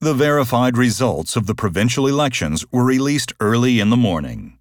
The verified results of the provincial elections were released early in the morning.